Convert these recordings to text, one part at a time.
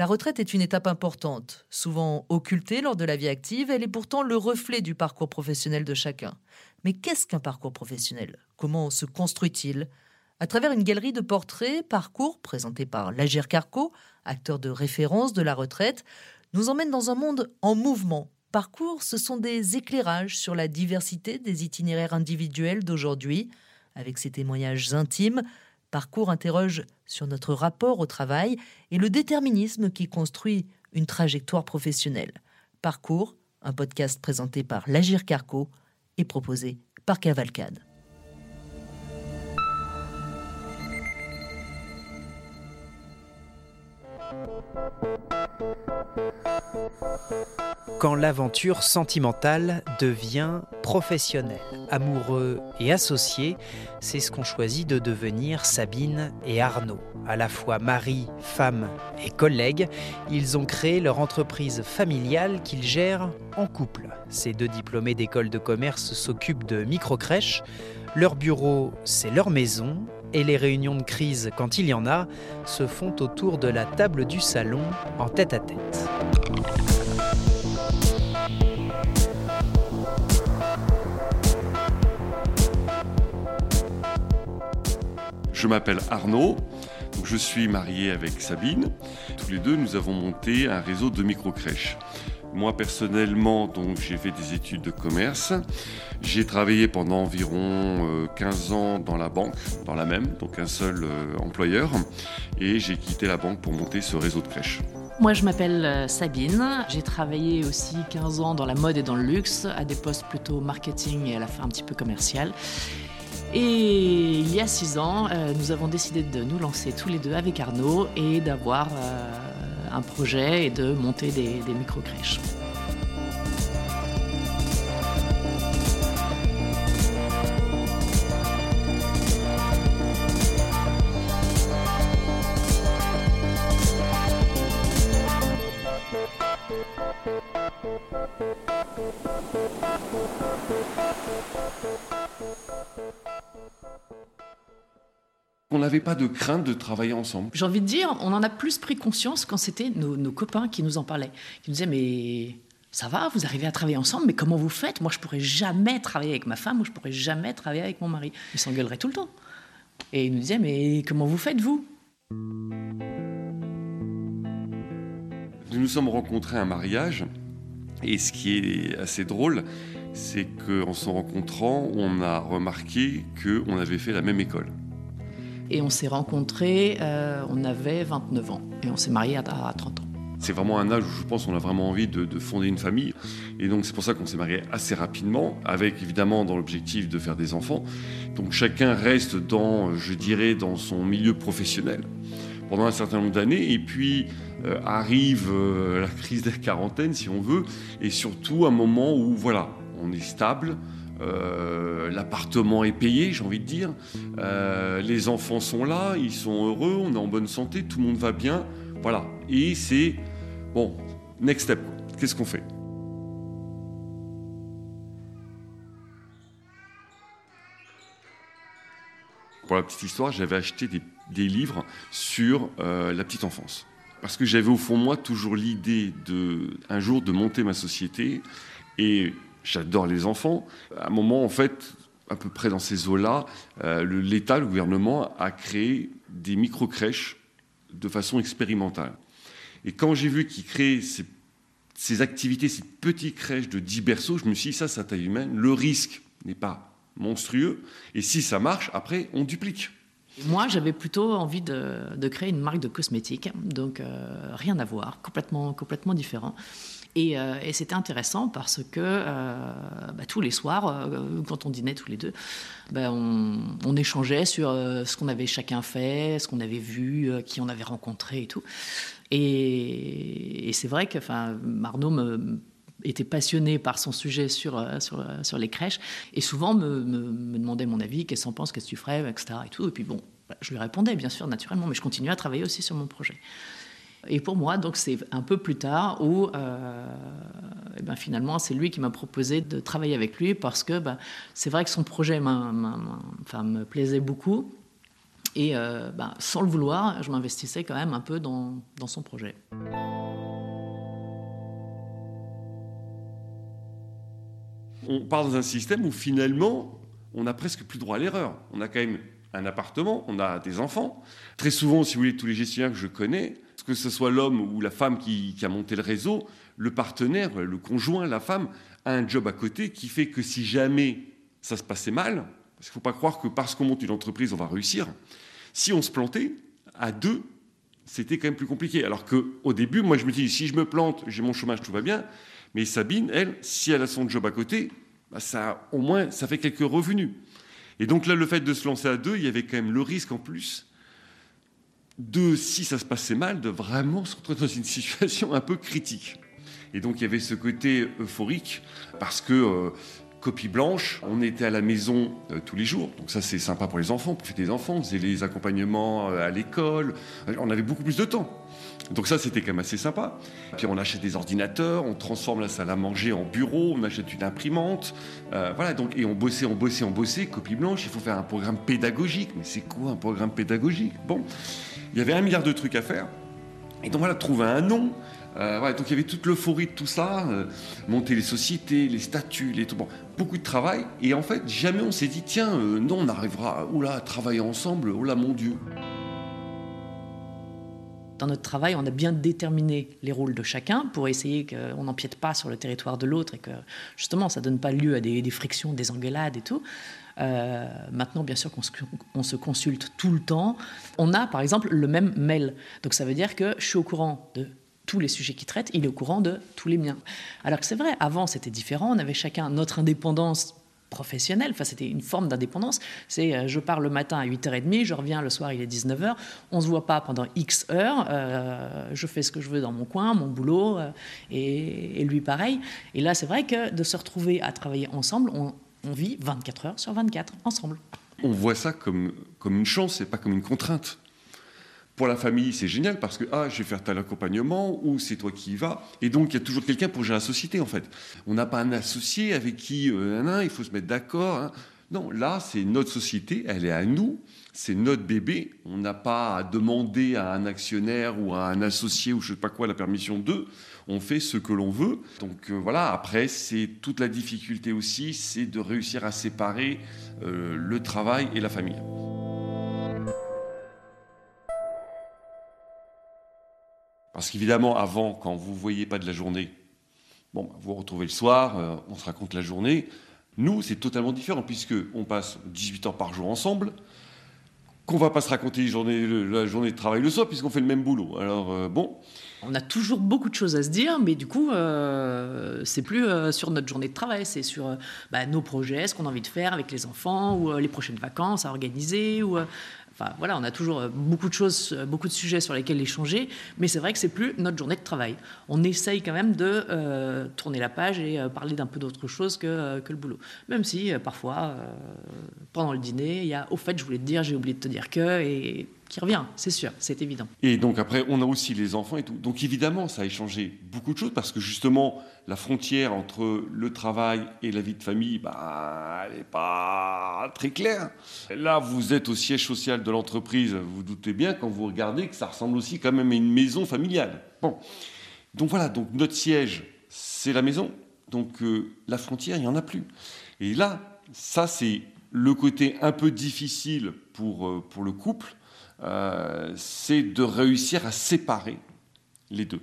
La retraite est une étape importante, souvent occultée lors de la vie active, elle est pourtant le reflet du parcours professionnel de chacun. Mais qu'est-ce qu'un parcours professionnel? Comment se construit-il? À travers une galerie de portraits, parcours présenté par Lagir Carco, acteur de référence de la retraite, nous emmène dans un monde en mouvement. Parcours, ce sont des éclairages sur la diversité des itinéraires individuels d'aujourd'hui. Avec ses témoignages intimes, Parcours interroge sur notre rapport au travail et le déterminisme qui construit une trajectoire professionnelle. Parcours, un podcast présenté par Lagir Carco et proposé par Cavalcade. Quand l'aventure sentimentale devient professionnelle, amoureux et associé, c'est ce qu'ont choisi de devenir Sabine et Arnaud. À la fois mari, femme et collègues, ils ont créé leur entreprise familiale qu'ils gèrent en couple. Ces deux diplômés d'école de commerce s'occupent de micro-crèches. Leur bureau, c'est leur maison et les réunions de crise, quand il y en a, se font autour de la table du salon en tête à tête. Je m'appelle Arnaud, je suis marié avec Sabine. Tous les deux, nous avons monté un réseau de micro-crèches. Moi personnellement, donc j'ai fait des études de commerce. J'ai travaillé pendant environ 15 euh, ans dans la banque, dans la même, donc un seul euh, employeur, et j'ai quitté la banque pour monter ce réseau de crèches. Moi, je m'appelle euh, Sabine. J'ai travaillé aussi 15 ans dans la mode et dans le luxe, à des postes plutôt marketing et à la fin un petit peu commercial. Et il y a 6 ans, nous avons décidé de nous lancer tous les deux avec Arnaud et d'avoir un projet et de monter des, des micro-crèches. On n'avait pas de crainte de travailler ensemble. J'ai envie de dire, on en a plus pris conscience quand c'était nos, copains qui nous en parlaient, qui nous disaient mais ça va, vous arrivez à travailler ensemble, mais comment vous faites? Moi, je pourrais jamais travailler avec ma femme ou je pourrais jamais travailler avec mon mari. Ils s'engueuleraient tout le temps. Et ils nous disaient mais comment vous faites vous? Nous nous sommes rencontrés à un mariage et ce qui est assez drôle, c'est qu'en se rencontrant, on a remarqué qu'on avait fait la même école. Et on s'est rencontrés, euh, on avait 29 ans. Et on s'est mariés à, 30 ans. C'est vraiment un âge où je pense qu'on a vraiment envie de, fonder une famille. Et donc c'est pour ça qu'on s'est mariés assez rapidement, avec évidemment dans l'objectif de faire des enfants. Donc chacun reste dans, je dirais, dans son milieu professionnel pendant un certain nombre d'années. Et puis euh, arrive euh, la crise de la quarantaine, si on veut, et surtout un moment où, voilà, on est stable, euh, l'appartement est payé, j'ai envie de dire. Les enfants sont là, ils sont heureux, on est en bonne santé, tout le monde va bien. Voilà. Et c'est, bon, next step. Qu'est-ce qu'on fait? Pour la petite histoire, j'avais acheté des, livres sur euh, la petite enfance. Parce que j'avais au fond de moi toujours l'idée de, un jour de monter ma société et J'adore les enfants. À un moment, en fait, à peu près dans ces eaux-là, euh, l'État, le gouvernement, a créé des micro-crèches de façon expérimentale. Et quand j'ai vu qu'ils créaient ces, activités, ces petites crèches de 10 berceaux, je me suis dit, ça, à taille humaine. Le risque n'est pas monstrueux. Et si ça marche, après, on duplique. Moi, j'avais plutôt envie de, créer une marque de cosmétiques, donc euh, rien à voir, complètement, complètement différent. Euh, et, c'était intéressant parce que euh, bah, tous les soirs, euh, quand on dînait tous les deux, bah, on, échangeait sur ce qu'on avait chacun fait, ce qu'on avait vu, qui on avait rencontré et tout. Et, c'est vrai que Arnaud me, était passionné par son sujet sur, sur, sur les crèches et souvent me, me, demandait mon avis, qu'est-ce qu'on pense, qu'est-ce que tu ferais, etc. Et, tout. et puis bon, bah, je lui répondais bien sûr naturellement, mais je continuais à travailler aussi sur mon projet. Et pour moi, donc c'est un peu plus tard où, euh, eh ben finalement, c'est lui qui m'a proposé de travailler avec lui parce que ben, c'est vrai que son projet enfin, me plaisait beaucoup. Et ben, sans le vouloir, je m'investissais quand même un peu dans, dans son projet. On part dans un système où finalement, on n'a presque plus droit à l'erreur. On a quand même un appartement, on a des enfants. Très souvent, si vous voulez, tous les gestionnaires que je connais, que ce soit l'homme ou la femme qui, a monté le réseau, le partenaire, le conjoint, la femme, a un job à côté qui fait que si jamais ça se passait mal, parce qu'il ne faut pas croire que parce qu'on monte une entreprise, on va réussir. Si on se plantait, à deux, c'était quand même plus compliqué. Alors qu'au début, moi, je me dis, si je me plante, j'ai mon chômage, tout va bien. Mais Sabine, elle, si elle a son job à côté, bah, ça, au moins, ça fait quelques revenus. Et donc là, le fait de se lancer à deux, il y avait quand même le risque en plus de, si ça se passait mal, de vraiment se retrouver dans une situation un peu critique. Et donc il y avait ce côté euphorique, parce que euh, copie blanche, on était à la maison euh, tous les jours, donc ça c'est sympa pour les enfants, pour des enfants, on faisait les accompagnements euh, à l'école, on avait beaucoup plus de temps. Donc ça, c'était quand même assez sympa. Puis on achète des ordinateurs, on transforme la salle à manger en bureau, on achète une imprimante. Euh, voilà, donc, et on bossait, on bossait, on bossait, copie blanche, il faut faire un programme pédagogique. Mais c'est quoi un programme pédagogique? Bon, il y avait un milliard de trucs à faire. Et donc voilà, trouver un nom. Euh, donc il y avait toute l'euphorie de tout ça, euh, monter les sociétés, les statuts, beaucoup de travail. Et en fait, jamais on s'est dit, tiens, non, on arrivera, oula, à travailler ensemble, oula, mon Dieu dans notre travail, on a bien déterminé les rôles de chacun pour essayer qu'on n'empiète pas sur le territoire de l'autre et que justement ça ne donne pas lieu à des, frictions, des engueulades et tout. Euh, maintenant, bien sûr qu'on se, consulte tout le temps. On a par exemple le même mail. Donc ça veut dire que je suis au courant de tous les sujets qu'il traite, il est au courant de tous les miens. Alors que c'est vrai, avant c'était différent, on avait chacun notre indépendance professionnel. Enfin, c'était une forme d'indépendance. C'est euh, je pars le matin à 8h30, je reviens le soir, il est 19h. On se voit pas pendant X heures. Euh, je fais ce que je veux dans mon coin, mon boulot, euh, et, lui pareil. Et là, c'est vrai que de se retrouver à travailler ensemble, on, on, vit 24 heures sur 24 ensemble. On voit ça comme, comme une chance et pas comme une contrainte. Pour la famille, c'est génial parce que ah, je vais faire tel accompagnement ou c'est toi qui y vas. Et donc, il y a toujours quelqu'un pour gérer la société, en fait. On n'a pas un associé avec qui euh, il faut se mettre d'accord. Hein. Non, là, c'est notre société, elle est à nous, c'est notre bébé. On n'a pas à demander à un actionnaire ou à un associé ou je ne sais pas quoi la permission d'eux. On fait ce que l'on veut. Donc euh, voilà, après, c'est toute la difficulté aussi, c'est de réussir à séparer euh, le travail et la famille. Parce qu'évidemment, avant, quand vous ne voyez pas de la journée, bon, bah, vous retrouvez le soir, euh, on se raconte la journée. Nous, c'est totalement différent, puisqu'on passe 18 heures par jour ensemble, qu'on ne va pas se raconter la journée de travail le soir, puisqu'on fait le même boulot. Alors, euh, bon. On a toujours beaucoup de choses à se dire, mais du coup, euh, c'est plus sur notre journée de travail, c'est sur bah, nos projets, ce qu'on a envie de faire avec les enfants, ou les prochaines vacances à organiser, ou voilà, on a toujours euh, beaucoup de choses, euh, beaucoup de sujets sur lesquels échanger, mais c'est vrai que c'est plus notre journée de travail. On essaye quand même de euh, tourner la page et parler d'un peu d'autre chose que, que, le boulot. Même si parfois, pendant le dîner, il y a au fait, je voulais te dire, j'ai oublié de te dire que, qui revient, c'est sûr, c'est évident. Et donc après, on a aussi les enfants et tout. Donc évidemment, ça a échangé beaucoup de choses parce que justement, la frontière entre le travail et la vie de famille, bah, elle n'est pas très claire. Là, vous êtes au siège social de l'entreprise, vous, vous doutez bien quand vous regardez que ça ressemble aussi quand même à une maison familiale. Bon, donc voilà, donc notre siège, c'est la maison. Donc euh, la frontière, il n'y en a plus. Et là, ça c'est le côté un peu difficile pour, euh, pour le couple euh, c'est de réussir à séparer les deux.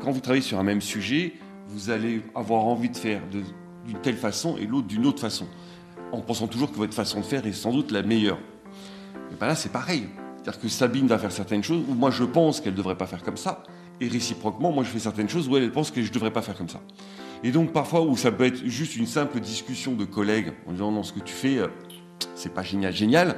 Quand vous travaillez sur un même sujet, vous allez avoir envie de faire d'une telle façon et l'autre d'une autre façon, en pensant toujours que votre façon de faire est sans doute la meilleure. Et bien là, c'est pareil. C'est-à-dire que Sabine va faire certaines choses où moi je pense qu'elle ne devrait pas faire comme ça, et réciproquement, moi je fais certaines choses où elle pense que je ne devrais pas faire comme ça. Et donc parfois où ça peut être juste une simple discussion de collègues en disant non ce que tu fais euh, c'est pas génial génial.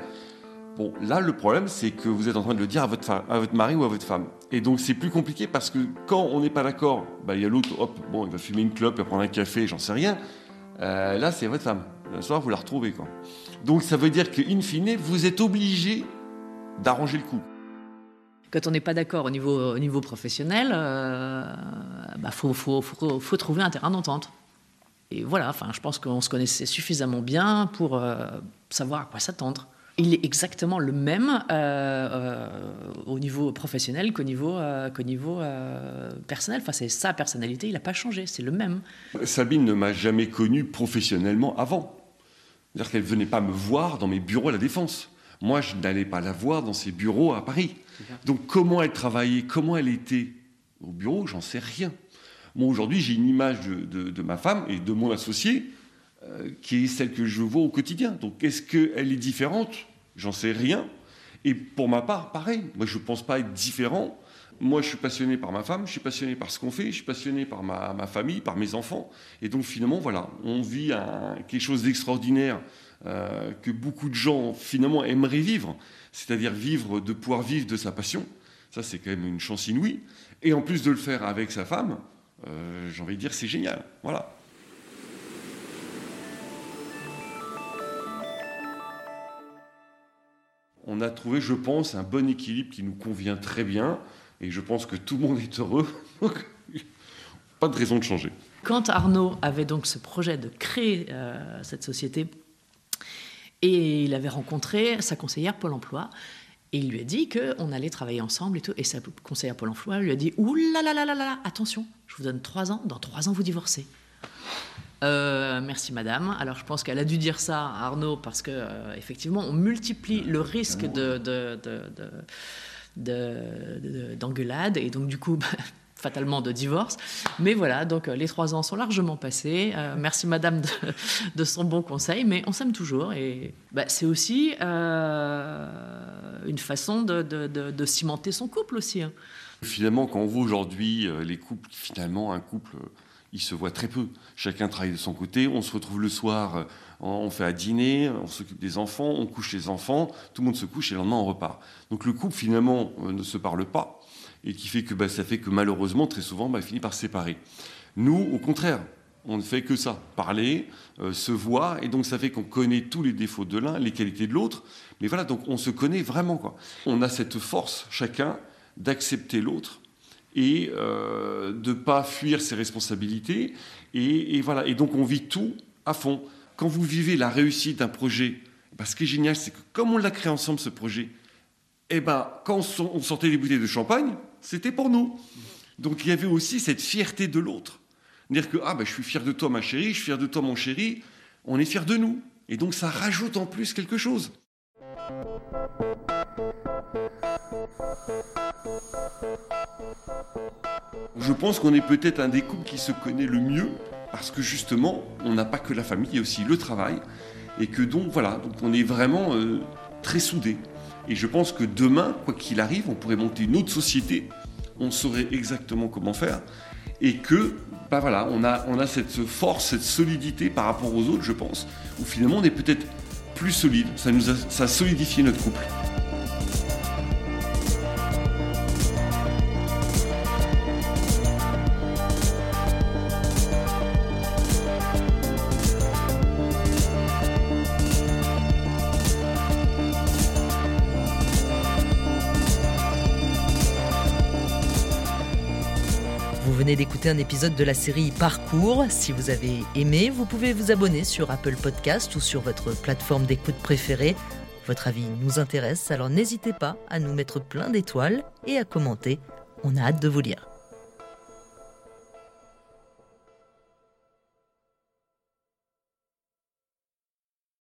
Bon là le problème c'est que vous êtes en train de le dire à votre, à votre mari ou à votre femme. Et donc c'est plus compliqué parce que quand on n'est pas d'accord, bah, il y a l'autre, hop, bon il va fumer une clope, il va prendre un café, j'en sais rien. Euh, là c'est votre femme. Le soir vous la retrouvez quoi. Donc ça veut dire qu'in fine vous êtes obligé d'arranger le coup quand on n'est pas d'accord au niveau, au niveau professionnel, euh, bah, faut, faut, faut, faut, trouver un terrain d'entente. Et voilà, enfin, je pense qu'on se connaissait suffisamment bien pour euh, savoir à quoi s'attendre. Il est exactement le même euh, euh, au niveau professionnel qu'au niveau, qu'au niveau personnel. Enfin, c'est sa personnalité, il n'a pas changé, c'est le même. Sabine ne m'a jamais connu professionnellement avant. C'est-à-dire qu'elle ne venait pas me voir dans mes bureaux à la Défense. Moi, je n'allais pas la voir dans ses bureaux à Paris. Donc, comment elle travaillait, comment elle était au bureau, j'en sais rien. Moi, aujourd'hui, j'ai une image de, ma femme et de mon associé euh, qui est celle que je vois au quotidien. Donc, est-ce qu'elle est différente? J'en sais rien. Et pour ma part, pareil. Moi, je ne pense pas être différent. Moi, je suis passionné par ma femme, je suis passionné par ce qu'on fait, je suis passionné par ma, famille, par mes enfants. Et donc, finalement, voilà, on vit quelque chose d'extraordinaire euh, que beaucoup de gens, finalement, aimeraient vivre. C'est-à-dire vivre, de pouvoir vivre de sa passion. Ça, c'est quand même une chance inouïe. Et en plus de le faire avec sa femme, euh, j'ai envie de dire c'est génial. Voilà. On a trouvé, je pense, un bon équilibre qui nous convient très bien. Et je pense que tout le monde est heureux. pas de raison de changer. Quand Arnaud avait donc ce projet de créer euh, cette société, et il avait rencontré sa conseillère Pôle emploi, et il lui a dit qu'on allait travailler ensemble et tout. Et sa conseillère Pôle emploi lui a dit Ouh là là là là là, attention, je vous donne trois ans, dans trois ans vous divorcez. Euh, merci madame. Alors je pense qu'elle a dû dire ça à Arnaud parce que euh, effectivement on multiplie le risque de, d'engueulade et donc du coup bah, fatalement de divorce. Mais voilà, donc euh, les trois ans sont largement passés. Euh, merci Madame de, son bon conseil, mais on s'aime toujours. Et bah, c'est aussi euh, une façon de, cimenter son couple aussi. Hein. Finalement, quand on voit aujourd'hui les couples, finalement, un couple, il se voit très peu. Chacun travaille de son côté, on se retrouve le soir, on fait à dîner, on s'occupe des enfants, on couche les enfants, tout le monde se couche et le lendemain on repart. Donc le couple, finalement, ne se parle pas et qui fait que bah, ça fait que malheureusement, très souvent, bah, finit par se séparer. Nous, au contraire, on ne fait que ça, parler, euh, se voir, et donc ça fait qu'on connaît tous les défauts de l'un, les qualités de l'autre, mais voilà, donc on se connaît vraiment. Quoi. On a cette force, chacun, d'accepter l'autre et euh, de ne pas fuir ses responsabilités, et, voilà, et donc on vit tout à fond. Quand vous vivez la réussite d'un projet, bah, ce qui est génial, c'est que comme on l'a créé ensemble, ce projet, eh ben, quand on sortait les bouteilles de champagne, c'était pour nous. Donc il y avait aussi cette fierté de l'autre. Dire que ah, ben, je suis fier de toi, ma chérie, je suis fier de toi, mon chéri, on est fier de nous. Et donc ça rajoute en plus quelque chose. Je pense qu'on est peut-être un des couples qui se connaît le mieux parce que justement, on n'a pas que la famille, il y a aussi le travail. Et que donc, voilà, donc on est vraiment euh, très soudés. Et je pense que demain, quoi qu'il arrive, on pourrait monter une autre société, on saurait exactement comment faire, et que, bah voilà, on a, cette force, cette solidité par rapport aux autres, je pense, où finalement on est peut-être plus solide, ça nous a, ça a solidifié notre couple. Venez d'écouter un épisode de la série Parcours. Si vous avez aimé, vous pouvez vous abonner sur Apple Podcast ou sur votre plateforme d'écoute préférée. Votre avis nous intéresse, alors n'hésitez pas à nous mettre plein d'étoiles et à commenter. On a hâte de vous lire.